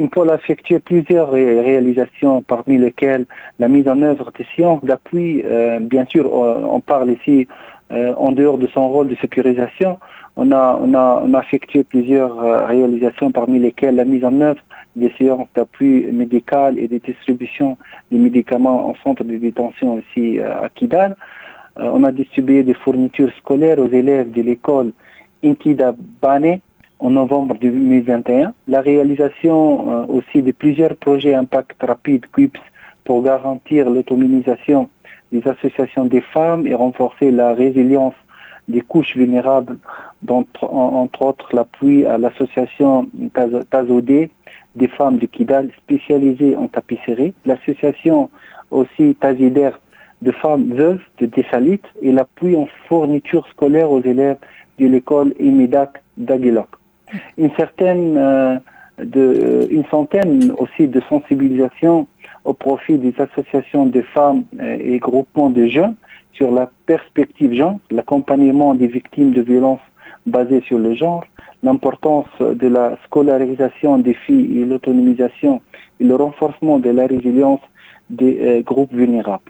Impol a effectué plusieurs réalisations, parmi lesquelles la mise en œuvre des sciences d'appui. bien sûr, on parle ici en dehors de son rôle de sécurisation. On a, effectué plusieurs réalisations, parmi lesquelles la mise en œuvre des séances d'appui médical et des distributions des médicaments en centre de détention ici à Kidal. on a distribué des fournitures scolaires aux élèves de l'école Inkida Bane en novembre 2021. La réalisation euh, aussi de plusieurs projets impact rapide QUIPS pour garantir l'autonomisation des associations des femmes et renforcer la résilience des couches vulnérables, entre autres l'appui à l'association Tazodé des femmes de Kidal spécialisée en tapisserie, l'association aussi Tazider de femmes veuves de Dessalit et l'appui en fourniture scolaire aux élèves de l'école Imidak d'Aguiloc une certaine euh, de, une centaine aussi de sensibilisation au profit des associations de femmes euh, et groupements de jeunes sur la perspective genre, l'accompagnement des victimes de violences basées sur le genre, l'importance de la scolarisation des filles et l'autonomisation et le renforcement de la résilience des euh, groupes vulnérables.